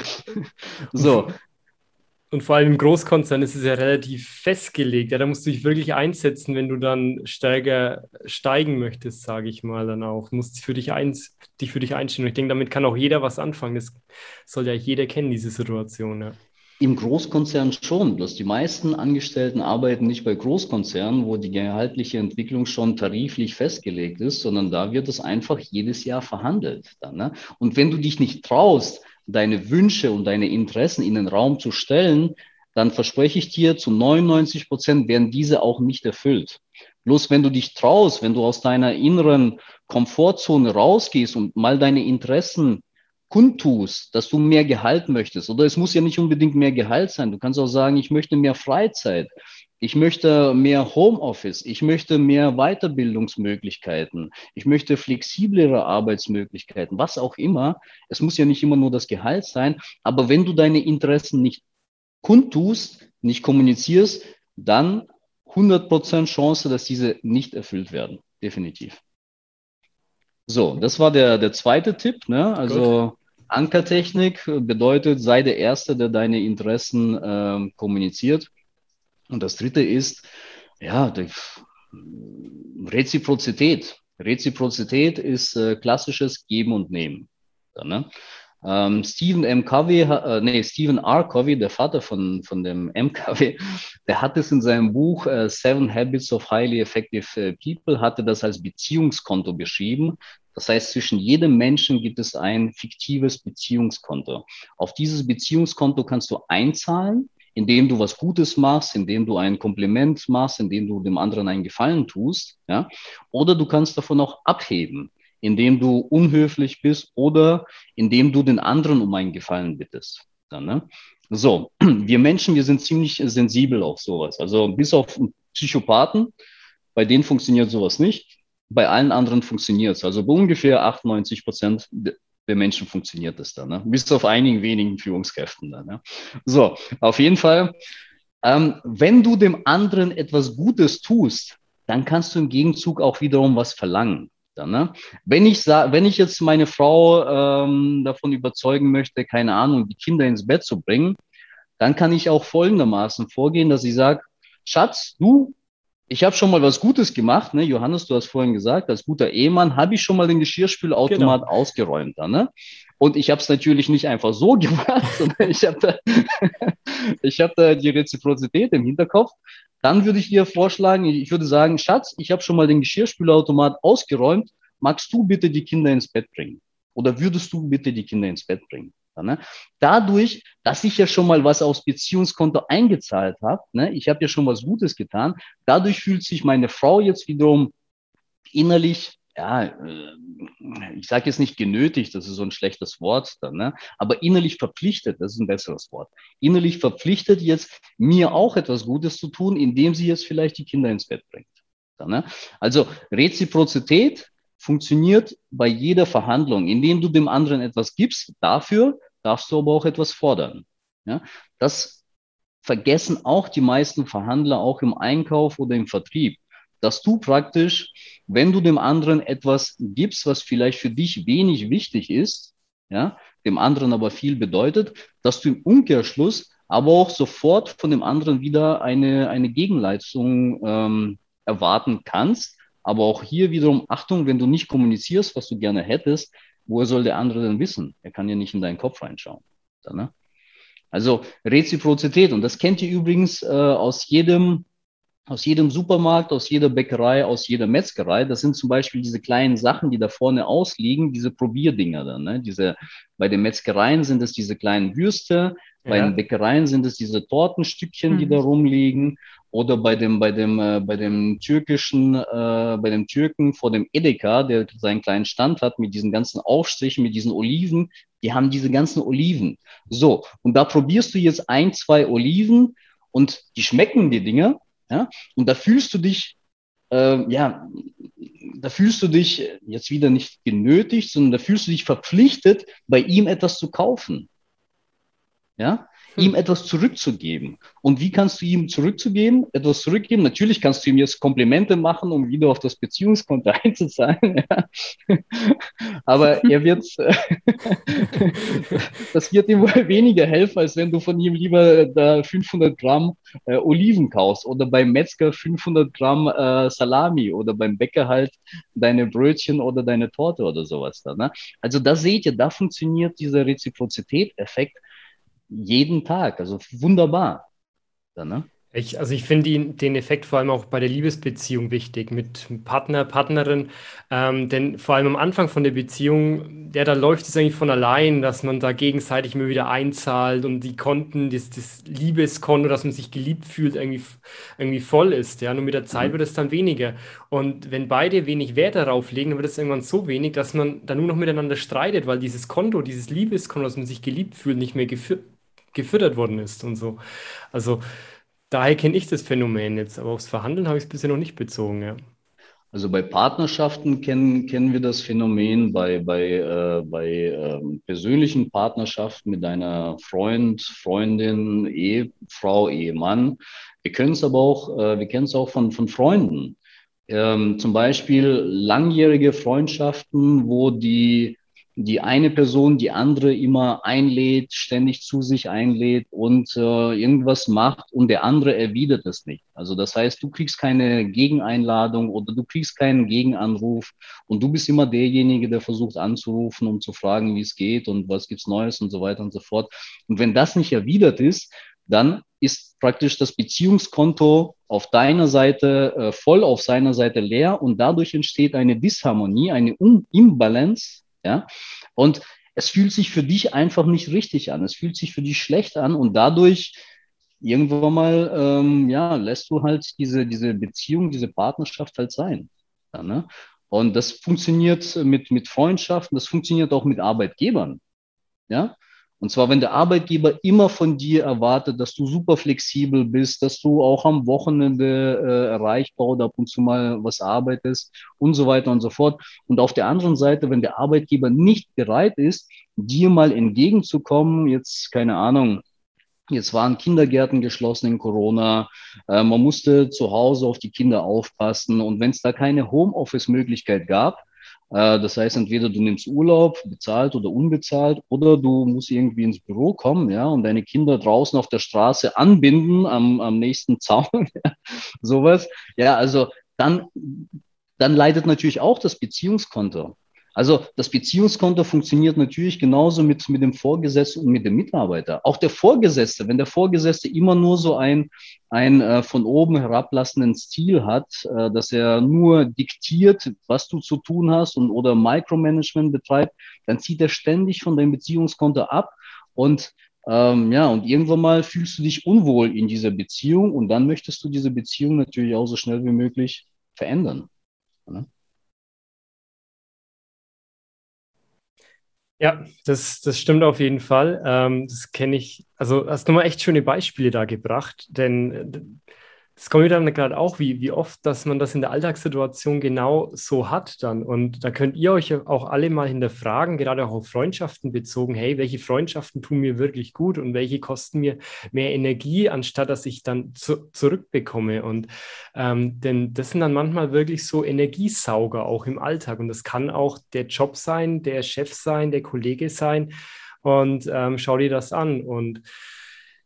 So. Und vor allem im Großkonzern ist es ja relativ festgelegt. Ja, da musst du dich wirklich einsetzen, wenn du dann stärker steigen möchtest, sage ich mal dann auch. Du musst für dich, eins, dich für dich einstellen. Und ich denke, damit kann auch jeder was anfangen. Das soll ja jeder kennen, diese Situation. Ja. Im Großkonzern schon, bloß die meisten Angestellten arbeiten nicht bei Großkonzernen, wo die gehaltliche Entwicklung schon tariflich festgelegt ist, sondern da wird es einfach jedes Jahr verhandelt. Dann, ne? Und wenn du dich nicht traust, deine Wünsche und deine Interessen in den Raum zu stellen, dann verspreche ich dir, zu 99 Prozent werden diese auch nicht erfüllt. Bloß wenn du dich traust, wenn du aus deiner inneren Komfortzone rausgehst und mal deine Interessen kundtust, dass du mehr Gehalt möchtest, oder es muss ja nicht unbedingt mehr Gehalt sein, du kannst auch sagen, ich möchte mehr Freizeit, ich möchte mehr Homeoffice, ich möchte mehr Weiterbildungsmöglichkeiten, ich möchte flexiblere Arbeitsmöglichkeiten, was auch immer. Es muss ja nicht immer nur das Gehalt sein, aber wenn du deine Interessen nicht kundtust, nicht kommunizierst, dann 100% Chance, dass diese nicht erfüllt werden. Definitiv. So, das war der, der zweite Tipp. Ne? Also Gut. Ankertechnik bedeutet, sei der Erste, der deine Interessen äh, kommuniziert. Und das dritte ist, ja, die Reziprozität. Reziprozität ist äh, klassisches Geben und Nehmen. Ja, ne? ähm, Stephen M. Covey, äh, nee, Stephen R. Covey, der Vater von, von dem M. Covey, der hat es in seinem Buch äh, Seven Habits of Highly Effective äh, People, hatte das als Beziehungskonto beschrieben. Das heißt, zwischen jedem Menschen gibt es ein fiktives Beziehungskonto. Auf dieses Beziehungskonto kannst du einzahlen, indem du was Gutes machst, indem du ein Kompliment machst, indem du dem anderen einen Gefallen tust, ja. Oder du kannst davon auch abheben, indem du unhöflich bist oder indem du den anderen um einen Gefallen bittest. Dann, ne? So, wir Menschen, wir sind ziemlich sensibel auf sowas. Also bis auf Psychopathen, bei denen funktioniert sowas nicht. Bei allen anderen funktioniert es. Also bei ungefähr 98 Prozent der Menschen funktioniert das dann. Ne? Bis auf einigen wenigen Führungskräften dann. Ne? So, auf jeden Fall, ähm, wenn du dem anderen etwas Gutes tust, dann kannst du im Gegenzug auch wiederum was verlangen. Dann, ne? wenn, ich wenn ich jetzt meine Frau ähm, davon überzeugen möchte, keine Ahnung, die Kinder ins Bett zu bringen, dann kann ich auch folgendermaßen vorgehen, dass ich sage, Schatz, du, ich habe schon mal was Gutes gemacht, ne? Johannes, du hast vorhin gesagt, als guter Ehemann habe ich schon mal den Geschirrspülautomat genau. ausgeräumt. Dann, ne? Und ich habe es natürlich nicht einfach so gemacht, sondern ich habe da, ich hab da die Reziprozität im Hinterkopf. Dann würde ich dir vorschlagen, ich würde sagen, Schatz, ich habe schon mal den Geschirrspülautomat ausgeräumt. Magst du bitte die Kinder ins Bett bringen? Oder würdest du bitte die Kinder ins Bett bringen? Ne? Dadurch, dass ich ja schon mal was aufs Beziehungskonto eingezahlt habe, ne? ich habe ja schon was Gutes getan, dadurch fühlt sich meine Frau jetzt wiederum innerlich ja, äh, ich sage jetzt nicht genötigt, das ist so ein schlechtes Wort dann, ne? aber innerlich verpflichtet, das ist ein besseres Wort, innerlich verpflichtet jetzt mir auch etwas Gutes zu tun, indem sie jetzt vielleicht die Kinder ins Bett bringt. Dann, ne? Also Reziprozität funktioniert bei jeder Verhandlung, indem du dem anderen etwas gibst, dafür darfst du aber auch etwas fordern. Ja? Das vergessen auch die meisten Verhandler auch im Einkauf oder im Vertrieb dass du praktisch, wenn du dem anderen etwas gibst, was vielleicht für dich wenig wichtig ist, ja, dem anderen aber viel bedeutet, dass du im Umkehrschluss aber auch sofort von dem anderen wieder eine, eine Gegenleistung ähm, erwarten kannst. Aber auch hier wiederum, Achtung, wenn du nicht kommunizierst, was du gerne hättest, woher soll der andere denn wissen? Er kann ja nicht in deinen Kopf reinschauen. Ne? Also Reziprozität, und das kennt ihr übrigens äh, aus jedem aus jedem Supermarkt, aus jeder Bäckerei, aus jeder Metzgerei. Das sind zum Beispiel diese kleinen Sachen, die da vorne ausliegen, diese Probierdinger dann. Ne? Diese, bei den Metzgereien sind es diese kleinen Würste, ja. bei den Bäckereien sind es diese Tortenstückchen, mhm. die da rumliegen. Oder bei dem, bei dem, äh, bei dem türkischen, äh, bei dem Türken vor dem Edeka, der seinen kleinen Stand hat mit diesen ganzen Aufstrichen, mit diesen Oliven, die haben diese ganzen Oliven. So, und da probierst du jetzt ein, zwei Oliven und die schmecken die Dinger ja? Und da fühlst du dich, äh, ja, da fühlst du dich jetzt wieder nicht genötigt, sondern da fühlst du dich verpflichtet, bei ihm etwas zu kaufen. Ja? Hm. ihm etwas zurückzugeben. Und wie kannst du ihm zurückzugeben, etwas zurückgeben? Natürlich kannst du ihm jetzt Komplimente machen, um wieder auf das Beziehungskonto einzuzahlen. Ja. Aber er wird, das wird ihm wohl weniger helfen, als wenn du von ihm lieber da 500 Gramm äh, Oliven kaufst oder beim Metzger 500 Gramm äh, Salami oder beim Bäcker halt deine Brötchen oder deine Torte oder sowas da. Ne? Also da seht ihr, da funktioniert dieser Reziprozität-Effekt jeden Tag. Also wunderbar. Dann, ne? Ich, also ich finde den Effekt vor allem auch bei der Liebesbeziehung wichtig mit Partner, Partnerin, ähm, denn vor allem am Anfang von der Beziehung, ja, da läuft es eigentlich von allein, dass man da gegenseitig immer wieder einzahlt und die Konten, das, das Liebeskonto, dass man sich geliebt fühlt, irgendwie, irgendwie voll ist, ja, nur mit der Zeit mhm. wird es dann weniger. Und wenn beide wenig Wert darauf legen, dann wird es irgendwann so wenig, dass man dann nur noch miteinander streitet, weil dieses Konto, dieses Liebeskonto, dass man sich geliebt fühlt, nicht mehr gefü gefüttert worden ist und so. Also daher kenne ich das Phänomen jetzt, aber aufs Verhandeln habe ich es bisher noch nicht bezogen, ja. Also bei Partnerschaften kennen, kennen wir das Phänomen, bei, bei, äh, bei äh, persönlichen Partnerschaften mit einer Freund, Freundin, Ehefrau, Ehemann. Wir können es aber auch, äh, wir kennen es auch von, von Freunden. Ähm, zum Beispiel langjährige Freundschaften, wo die die eine Person die andere immer einlädt, ständig zu sich einlädt und äh, irgendwas macht und der andere erwidert es nicht. Also das heißt, du kriegst keine Gegeneinladung oder du kriegst keinen Gegenanruf und du bist immer derjenige, der versucht anzurufen, um zu fragen, wie es geht und was gibt's Neues und so weiter und so fort. Und wenn das nicht erwidert ist, dann ist praktisch das Beziehungskonto auf deiner Seite äh, voll, auf seiner Seite leer und dadurch entsteht eine Disharmonie, eine Un Imbalance ja? Und es fühlt sich für dich einfach nicht richtig an. Es fühlt sich für dich schlecht an und dadurch irgendwann mal, ähm, ja, lässt du halt diese, diese Beziehung, diese Partnerschaft halt sein. Ja, ne? Und das funktioniert mit, mit Freundschaften, das funktioniert auch mit Arbeitgebern. Ja, und zwar, wenn der Arbeitgeber immer von dir erwartet, dass du super flexibel bist, dass du auch am Wochenende äh, erreichbar oder ab und zu mal was arbeitest und so weiter und so fort. Und auf der anderen Seite, wenn der Arbeitgeber nicht bereit ist, dir mal entgegenzukommen, jetzt keine Ahnung, Jetzt waren Kindergärten geschlossen in Corona. Äh, man musste zu Hause auf die Kinder aufpassen. Und wenn es da keine Homeoffice-Möglichkeit gab, das heißt, entweder du nimmst Urlaub, bezahlt oder unbezahlt, oder du musst irgendwie ins Büro kommen, ja, und deine Kinder draußen auf der Straße anbinden am, am nächsten Zaun, sowas. Ja, also dann, dann leidet natürlich auch das Beziehungskonto. Also das Beziehungskonto funktioniert natürlich genauso mit, mit dem Vorgesetzten und mit dem Mitarbeiter. Auch der Vorgesetzte, wenn der Vorgesetzte immer nur so ein, ein äh, von oben herablassenden Stil hat, äh, dass er nur diktiert, was du zu tun hast und oder Micromanagement betreibt, dann zieht er ständig von deinem Beziehungskonto ab und ähm, ja, und irgendwann mal fühlst du dich unwohl in dieser Beziehung und dann möchtest du diese Beziehung natürlich auch so schnell wie möglich verändern. Ne? Ja, das, das stimmt auf jeden Fall. Ähm, das kenne ich. Also hast du mal echt schöne Beispiele da gebracht, denn es kommt mir dann gerade auch, wie, wie oft, dass man das in der Alltagssituation genau so hat dann. Und da könnt ihr euch auch alle mal hinterfragen, gerade auch auf Freundschaften bezogen, hey, welche Freundschaften tun mir wirklich gut und welche kosten mir mehr Energie, anstatt dass ich dann zu, zurückbekomme. Und ähm, denn das sind dann manchmal wirklich so Energiesauger auch im Alltag. Und das kann auch der Job sein, der Chef sein, der Kollege sein. Und ähm, schau dir das an. Und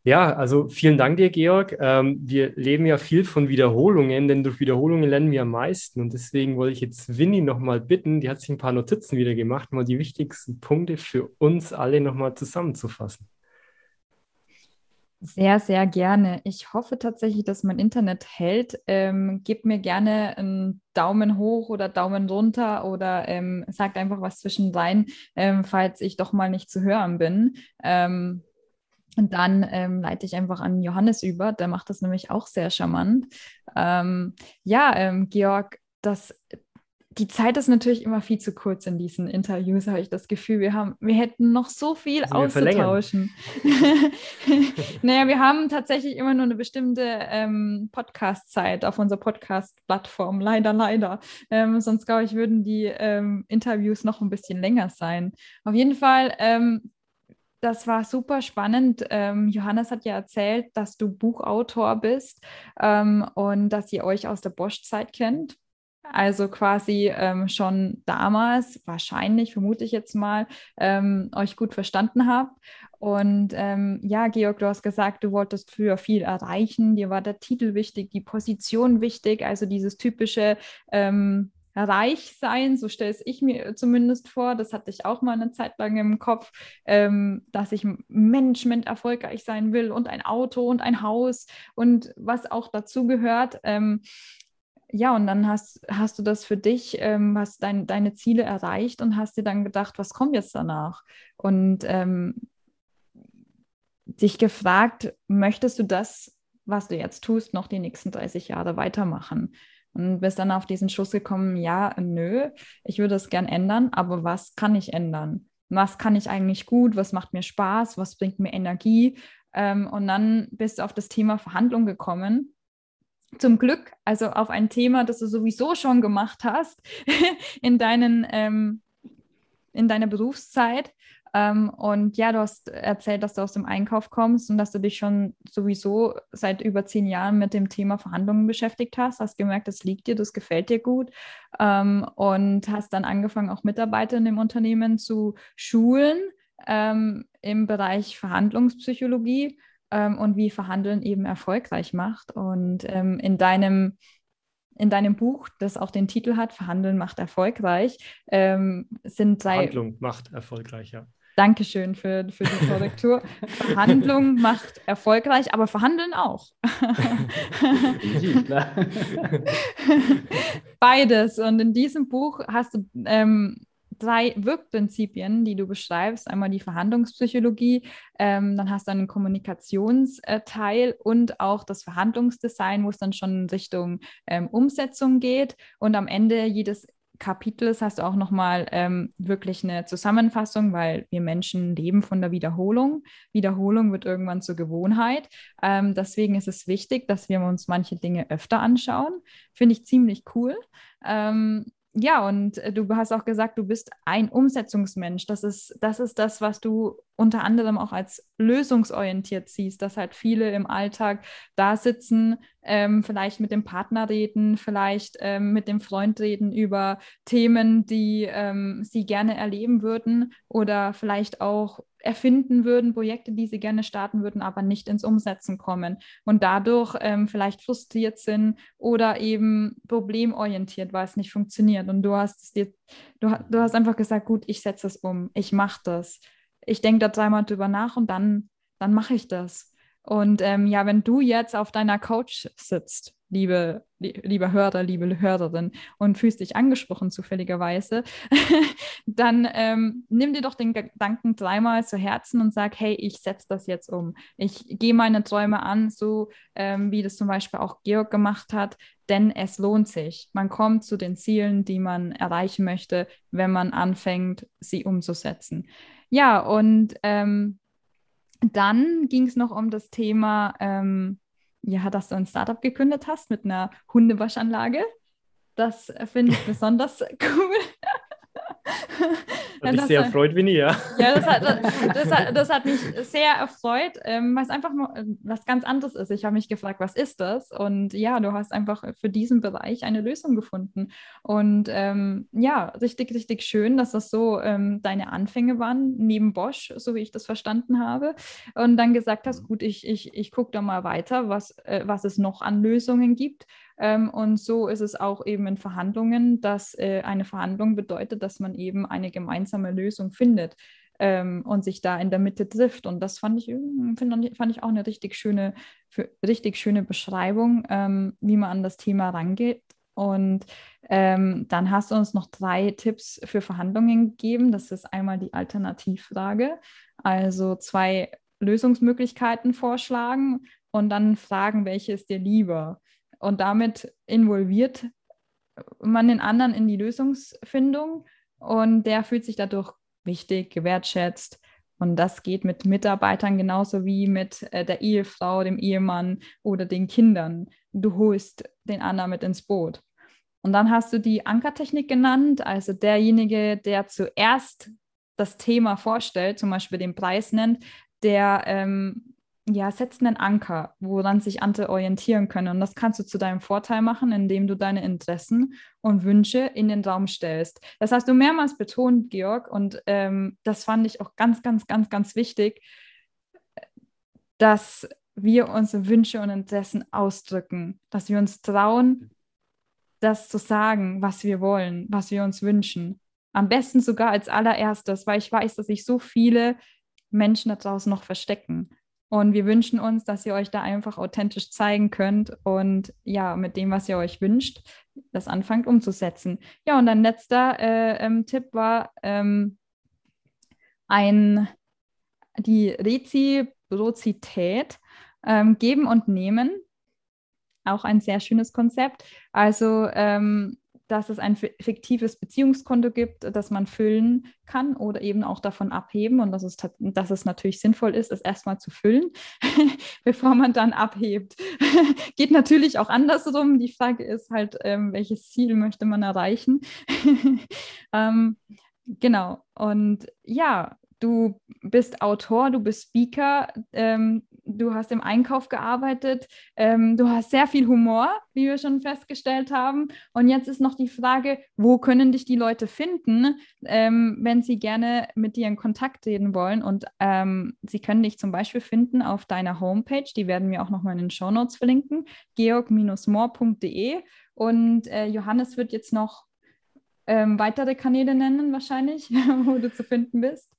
ja, also vielen Dank dir, Georg. Ähm, wir leben ja viel von Wiederholungen, denn durch Wiederholungen lernen wir am meisten. Und deswegen wollte ich jetzt Winnie nochmal bitten, die hat sich ein paar Notizen wieder gemacht, mal die wichtigsten Punkte für uns alle nochmal zusammenzufassen. Sehr, sehr gerne. Ich hoffe tatsächlich, dass mein Internet hält. Ähm, gebt mir gerne einen Daumen hoch oder Daumen runter oder ähm, sagt einfach was zwischendrin, ähm, falls ich doch mal nicht zu hören bin. Und dann ähm, leite ich einfach an Johannes über, der macht das nämlich auch sehr charmant. Ähm, ja, ähm, Georg, das, die Zeit ist natürlich immer viel zu kurz in diesen Interviews, habe ich das Gefühl. Wir, haben, wir hätten noch so viel also auszutauschen. naja, wir haben tatsächlich immer nur eine bestimmte ähm, Podcast-Zeit auf unserer Podcast-Plattform. Leider, leider. Ähm, sonst glaube ich, würden die ähm, Interviews noch ein bisschen länger sein. Auf jeden Fall ähm, das war super spannend. Ähm, Johannes hat ja erzählt, dass du Buchautor bist ähm, und dass ihr euch aus der Bosch-Zeit kennt. Also quasi ähm, schon damals, wahrscheinlich, vermute ich jetzt mal, ähm, euch gut verstanden habt. Und ähm, ja, Georg, du hast gesagt, du wolltest früher viel erreichen. Dir war der Titel wichtig, die Position wichtig, also dieses typische ähm, reich sein, so stelle ich mir zumindest vor. Das hatte ich auch mal eine Zeit lang im Kopf, ähm, dass ich Management erfolgreich sein will und ein Auto und ein Haus und was auch dazu gehört. Ähm, ja, und dann hast, hast du das für dich, ähm, hast dein, deine Ziele erreicht und hast dir dann gedacht, was kommt jetzt danach? Und ähm, dich gefragt, möchtest du das, was du jetzt tust, noch die nächsten 30 Jahre weitermachen? Und bist dann auf diesen Schluss gekommen, ja, nö, ich würde es gern ändern, aber was kann ich ändern? Was kann ich eigentlich gut? Was macht mir Spaß? Was bringt mir Energie? Ähm, und dann bist du auf das Thema Verhandlung gekommen. Zum Glück, also auf ein Thema, das du sowieso schon gemacht hast in, deinen, ähm, in deiner Berufszeit. Ähm, und ja, du hast erzählt, dass du aus dem Einkauf kommst und dass du dich schon sowieso seit über zehn Jahren mit dem Thema Verhandlungen beschäftigt hast. Hast gemerkt, das liegt dir, das gefällt dir gut. Ähm, und hast dann angefangen, auch Mitarbeiter in dem Unternehmen zu schulen ähm, im Bereich Verhandlungspsychologie ähm, und wie Verhandeln eben erfolgreich macht. Und ähm, in deinem in deinem Buch, das auch den Titel hat, Verhandeln macht erfolgreich, ähm, sind drei. Verhandlung macht erfolgreich, ja. Dankeschön für, für die Korrektur. Verhandlung macht erfolgreich, aber verhandeln auch. Beides. Und in diesem Buch hast du ähm, drei Wirkprinzipien, die du beschreibst. Einmal die Verhandlungspsychologie, ähm, dann hast du einen Kommunikationsteil und auch das Verhandlungsdesign, wo es dann schon in Richtung ähm, Umsetzung geht. Und am Ende jedes Kapitels hast du auch nochmal ähm, wirklich eine Zusammenfassung, weil wir Menschen leben von der Wiederholung. Wiederholung wird irgendwann zur Gewohnheit. Ähm, deswegen ist es wichtig, dass wir uns manche Dinge öfter anschauen. Finde ich ziemlich cool. Ähm, ja, und äh, du hast auch gesagt, du bist ein Umsetzungsmensch. Das ist, das ist das, was du unter anderem auch als lösungsorientiert siehst, dass halt viele im Alltag da sitzen, ähm, vielleicht mit dem Partner reden, vielleicht ähm, mit dem Freund reden über Themen, die ähm, sie gerne erleben würden oder vielleicht auch erfinden würden, Projekte, die sie gerne starten würden, aber nicht ins Umsetzen kommen und dadurch ähm, vielleicht frustriert sind oder eben problemorientiert, weil es nicht funktioniert. Und du hast es dir, du, du hast einfach gesagt, gut, ich setze es um, ich mache das. Ich denke da dreimal drüber nach und dann, dann mache ich das. Und ähm, ja, wenn du jetzt auf deiner Couch sitzt, liebe, liebe Hörer, liebe Hörerin, und fühlst dich angesprochen zufälligerweise, dann ähm, nimm dir doch den Gedanken dreimal zu Herzen und sag, hey, ich setze das jetzt um. Ich gehe meine Träume an, so ähm, wie das zum Beispiel auch Georg gemacht hat, denn es lohnt sich. Man kommt zu den Zielen, die man erreichen möchte, wenn man anfängt, sie umzusetzen. Ja, und ähm, dann ging es noch um das Thema, ähm, ja, dass du ein Startup gekündigt hast mit einer Hundewaschanlage. Das finde ich besonders cool. Hat mich sehr erfreut, Winnie, ja. Ja, das hat, das, hat, das hat mich sehr erfreut, ähm, weil es einfach mal äh, was ganz anderes ist. Ich habe mich gefragt, was ist das? Und ja, du hast einfach für diesen Bereich eine Lösung gefunden. Und ähm, ja, richtig, richtig schön, dass das so ähm, deine Anfänge waren, neben Bosch, so wie ich das verstanden habe. Und dann gesagt hast, mhm. gut, ich, ich, ich gucke da mal weiter, was, äh, was es noch an Lösungen gibt. Ähm, und so ist es auch eben in Verhandlungen, dass äh, eine Verhandlung bedeutet, dass man eben eine gemeinsame Lösung findet ähm, und sich da in der Mitte trifft. Und das fand ich, find, fand ich auch eine richtig schöne, für, richtig schöne Beschreibung, ähm, wie man an das Thema rangeht. Und ähm, dann hast du uns noch drei Tipps für Verhandlungen gegeben. Das ist einmal die Alternativfrage, also zwei Lösungsmöglichkeiten vorschlagen und dann fragen, welche ist dir lieber. Und damit involviert man den anderen in die Lösungsfindung und der fühlt sich dadurch wichtig, gewertschätzt. Und das geht mit Mitarbeitern genauso wie mit äh, der Ehefrau, dem Ehemann oder den Kindern. Du holst den anderen mit ins Boot. Und dann hast du die Ankertechnik genannt, also derjenige, der zuerst das Thema vorstellt, zum Beispiel den Preis nennt, der ähm, ja, setzt einen Anker, woran sich andere orientieren können. Und das kannst du zu deinem Vorteil machen, indem du deine Interessen und Wünsche in den Raum stellst. Das hast du mehrmals betont, Georg, und ähm, das fand ich auch ganz, ganz, ganz, ganz wichtig, dass wir unsere Wünsche und Interessen ausdrücken, dass wir uns trauen, das zu sagen, was wir wollen, was wir uns wünschen. Am besten sogar als allererstes, weil ich weiß, dass sich so viele Menschen da draußen noch verstecken. Und wir wünschen uns, dass ihr euch da einfach authentisch zeigen könnt und ja, mit dem, was ihr euch wünscht, das anfangt umzusetzen. Ja, und ein letzter äh, ähm, Tipp war ähm, ein, die Reziprozität, ähm, geben und nehmen. Auch ein sehr schönes Konzept. Also ähm, dass es ein fiktives Beziehungskonto gibt, das man füllen kann oder eben auch davon abheben und dass es, dass es natürlich sinnvoll ist, es erstmal zu füllen, bevor man dann abhebt. Geht natürlich auch andersrum. Die Frage ist halt, ähm, welches Ziel möchte man erreichen? ähm, genau. Und ja, du bist Autor, du bist Speaker, ähm, du hast im Einkauf gearbeitet, ähm, du hast sehr viel Humor, wie wir schon festgestellt haben. Und jetzt ist noch die Frage, wo können dich die Leute finden, ähm, wenn sie gerne mit dir in Kontakt reden wollen? Und ähm, sie können dich zum Beispiel finden auf deiner Homepage, die werden wir auch nochmal in den Show Notes verlinken, georg-moor.de. Und äh, Johannes wird jetzt noch ähm, weitere Kanäle nennen, wahrscheinlich, wo du zu finden bist.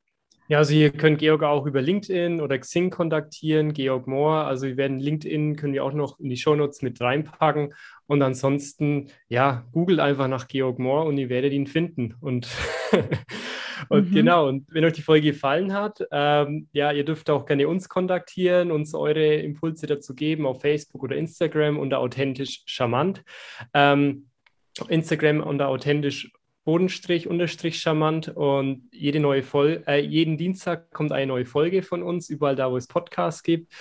Ja, also ihr könnt Georg auch über LinkedIn oder Xing kontaktieren, Georg Mohr. Also wir werden LinkedIn, können wir auch noch in die Shownotes mit reinpacken. Und ansonsten, ja, googelt einfach nach Georg Mohr und ihr werdet ihn finden. Und, und mhm. genau, und wenn euch die Folge gefallen hat, ähm, ja, ihr dürft auch gerne uns kontaktieren, uns eure Impulse dazu geben auf Facebook oder Instagram unter authentisch charmant. Ähm, Instagram unter authentisch Bodenstrich, Unterstrich charmant und jede neue Folge, äh, jeden Dienstag kommt eine neue Folge von uns, überall da, wo es Podcasts gibt.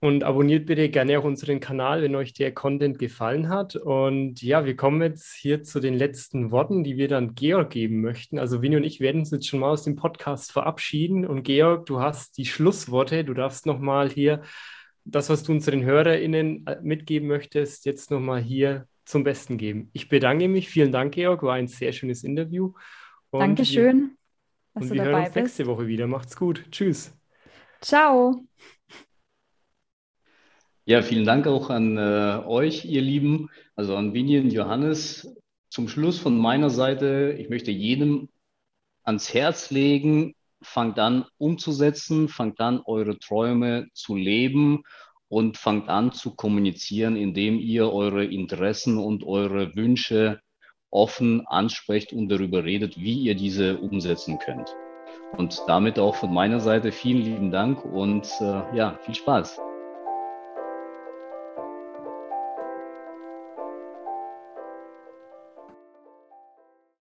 Und abonniert bitte gerne auch unseren Kanal, wenn euch der Content gefallen hat. Und ja, wir kommen jetzt hier zu den letzten Worten, die wir dann Georg geben möchten. Also Winnie und ich werden uns jetzt schon mal aus dem Podcast verabschieden. Und Georg, du hast die Schlussworte. Du darfst nochmal hier das, was du unseren HörerInnen äh, mitgeben möchtest, jetzt nochmal hier zum Besten geben. Ich bedanke mich. Vielen Dank, Georg. War ein sehr schönes Interview. Und Dankeschön. Wir, und wir hören uns bist. nächste Woche wieder. Macht's gut. Tschüss. Ciao. Ja, vielen Dank auch an äh, euch, ihr Lieben, also an Vinny und Johannes. Zum Schluss von meiner Seite, ich möchte jedem ans Herz legen, fangt an umzusetzen, fangt an eure Träume zu leben und fangt an zu kommunizieren, indem ihr eure Interessen und eure Wünsche offen ansprecht und darüber redet, wie ihr diese umsetzen könnt. Und damit auch von meiner Seite vielen lieben Dank und äh, ja, viel Spaß.